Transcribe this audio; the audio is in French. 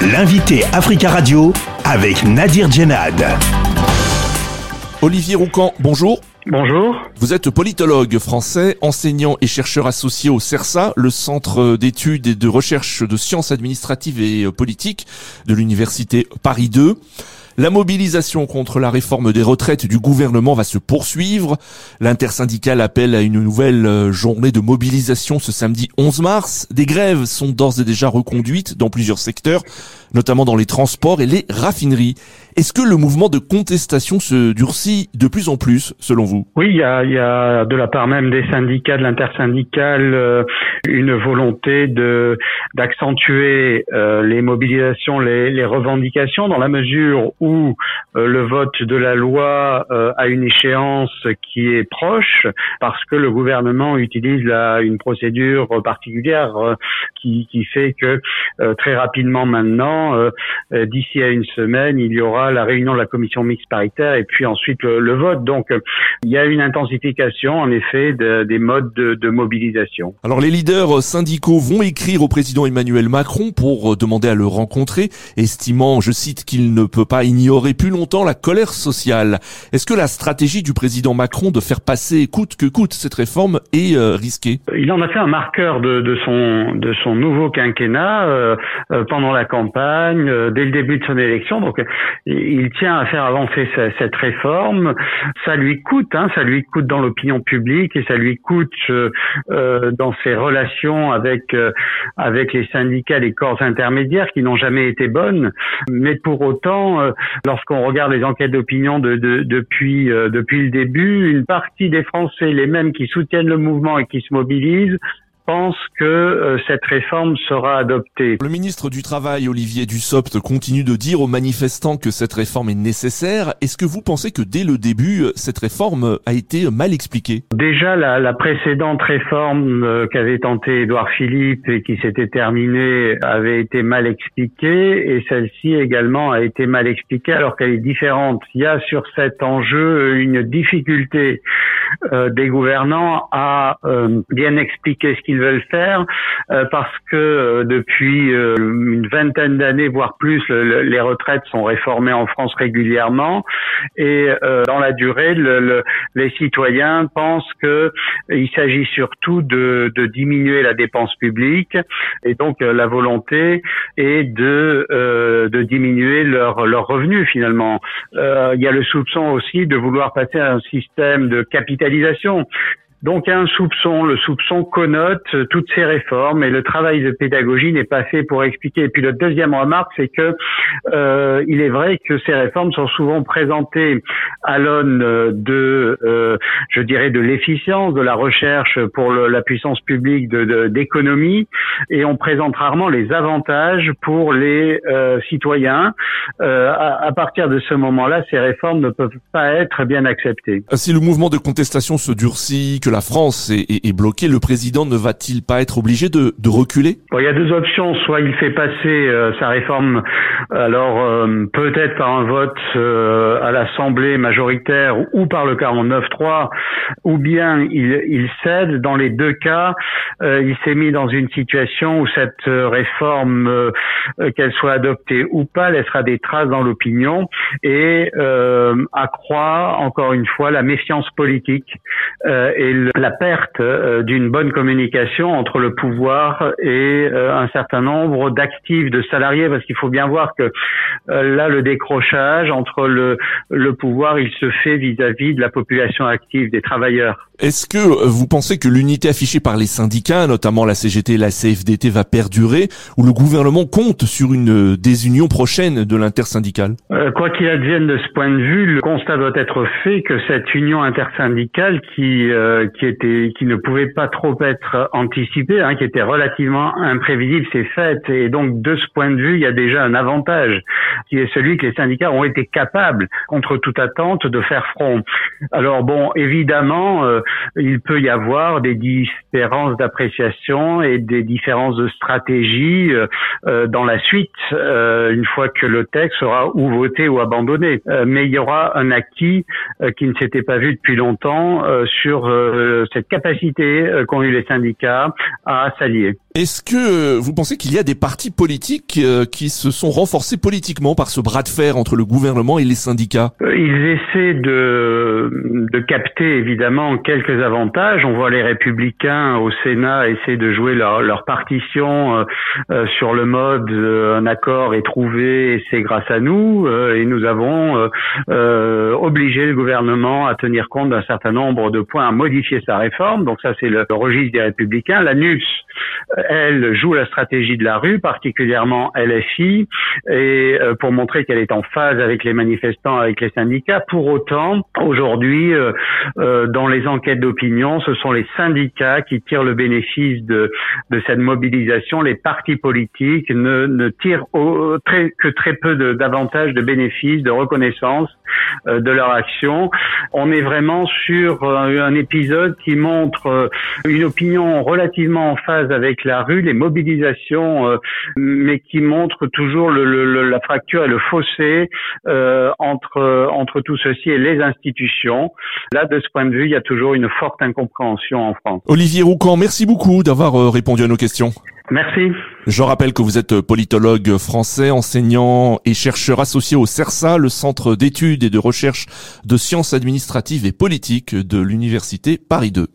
L'invité Africa Radio avec Nadir Djenad. Olivier Roucan, bonjour. Bonjour. Vous êtes politologue français, enseignant et chercheur associé au CERSA, le Centre d'études et de recherche de sciences administratives et politiques de l'Université Paris 2. La mobilisation contre la réforme des retraites du gouvernement va se poursuivre. L'intersyndicale appelle à une nouvelle euh, journée de mobilisation ce samedi 11 mars. Des grèves sont d'ores et déjà reconduites dans plusieurs secteurs, notamment dans les transports et les raffineries. Est-ce que le mouvement de contestation se durcit de plus en plus, selon vous? Oui, il y a, y a, de la part même des syndicats, de l'intersyndicale, euh, une volonté de d'accentuer euh, les mobilisations, les, les, revendications, dans la mesure où euh, le vote de la loi a une échéance qui est proche, parce que le gouvernement utilise la, une procédure particulière qui, qui, fait que très rapidement maintenant, d'ici à une semaine, il y aura la réunion de la commission mixte paritaire et puis ensuite le, vote. Donc il y a une intensification en effet de, des modes de, de mobilisation. Alors les leaders syndicaux vont écrire au président Emmanuel Macron pour demander à le rencontrer, estimant, je cite, qu'il ne peut pas ignorer plus longtemps la colère sociale. Est-ce que la stratégie du président Macron de faire passer coûte que coûte cette réforme est euh, risquée? Il en a fait un marqueur de, de son de son nouveau quinquennat euh, euh, pendant la campagne, dès le début de son élection. Donc il tient à faire avancer cette réforme. Ça lui coûte, hein, ça lui coûte dans l'opinion publique et ça lui coûte dans ses relations avec avec les syndicats, les corps intermédiaires qui n'ont jamais été bonnes. Mais pour autant, lorsqu'on regarde les enquêtes d'opinion de, depuis euh, depuis le début, une partie des Français, les mêmes qui soutiennent le mouvement et qui se mobilisent, pense que euh, cette réforme sera adoptée. Le ministre du Travail, Olivier Dussopt, continue de dire aux manifestants que cette réforme est nécessaire. Est-ce que vous pensez que dès le début, cette réforme a été mal expliquée? Déjà, la, la, précédente réforme euh, qu'avait tenté Édouard Philippe et qui s'était terminée avait été mal expliquée et celle-ci également a été mal expliquée alors qu'elle est différente. Il y a sur cet enjeu une difficulté euh, des gouvernants à euh, bien expliquer ce qu'ils veulent faire euh, parce que depuis une vingtaine d'années, voire plus, les retraites sont réformées en France régulièrement. Et dans la durée, le, les citoyens pensent que il s'agit surtout de, de, diminuer la dépense publique. Et donc la volonté est de, de diminuer leurs leur revenus finalement. il y a le soupçon aussi de vouloir passer à un système de capitalisation donc un soupçon, le soupçon connote toutes ces réformes et le travail de pédagogie n'est pas fait pour expliquer. Et puis le deuxième remarque, c'est que euh, il est vrai que ces réformes sont souvent présentées à l'aune de, euh, je dirais, de l'efficience, de la recherche pour la puissance publique d'économie, et on présente rarement les avantages pour les euh, citoyens. À, à, partir de ce moment-là, ces réformes ne peuvent pas être bien acceptées. Si le mouvement de contestation se durcit, que la France est, bloquée, le président ne va-t-il pas être obligé de, reculer? Il y a deux options. Soit il fait passer euh, sa réforme, alors euh, peut-être par un vote euh, à l'Assemblée majoritaire ou par le 49-3, ou bien il, cède. Dans les deux cas, il s'est mis dans une situation où cette réforme, qu'elle soit adoptée ou pas, laissera des traces dans l'opinion et accroît encore une fois la méfiance politique la perte euh, d'une bonne communication entre le pouvoir et euh, un certain nombre d'actifs, de salariés, parce qu'il faut bien voir que euh, là, le décrochage entre le, le pouvoir, il se fait vis-à-vis de la population active, des travailleurs. Est-ce que vous pensez que l'unité affichée par les syndicats, notamment la CGT et la CFDT, va perdurer, ou le gouvernement compte sur une désunion prochaine de l'intersyndicale? Quoi qu'il advienne de ce point de vue, le constat doit être fait que cette union intersyndicale qui qui était, qui ne pouvait pas trop être anticipée, hein, qui était relativement imprévisible, c'est fait. Et donc, de ce point de vue, il y a déjà un avantage, qui est celui que les syndicats ont été capables, contre toute attente, de faire front. Alors bon, évidemment, euh, il peut y avoir des différences d'appréciation et des différences de stratégie euh, euh, dans la suite, une fois que le texte sera ou voté ou abandonné. mais il y aura un acquis qui ne s'était pas vu depuis longtemps sur cette capacité qu'ont eu les syndicats à s'allier. Est-ce que vous pensez qu'il y a des partis politiques qui se sont renforcés politiquement par ce bras de fer entre le gouvernement et les syndicats? Ils essaient de, capter évidemment quelques avantages. On voit les républicains au Sénat essayer de jouer leur, partition sur le mode un accord est trouvé c'est grâce à nous et nous avons obligé le gouvernement à tenir compte d'un certain nombre de points, à modifier sa réforme. Donc ça, c'est le registre des républicains. La elle, joue la stratégie de la rue, particulièrement LFI, et euh, pour montrer qu'elle est en phase avec les manifestants, avec les syndicats. Pour autant, aujourd'hui, euh, euh, dans les enquêtes d'opinion, ce sont les syndicats qui tirent le bénéfice de, de cette mobilisation. Les partis politiques ne, tirent que très peu d'avantages, de bénéfices, de reconnaissance de leur action. On est vraiment sur euh, un épisode qui montre euh, une opinion relativement en phase avec la rue, les mobilisations, euh, mais qui montre toujours le, la fracture et le fossé entre entre tout ceci et les institutions. Là, de ce point de vue, il y a toujours une forte incompréhension en France. Olivier Roucan, merci beaucoup d'avoir répondu à nos questions. Merci. Je rappelle que vous êtes politologue français, enseignant et chercheur associé au CERSA, le Centre d'études et de recherche de sciences administratives et politiques de l'Université Paris 2.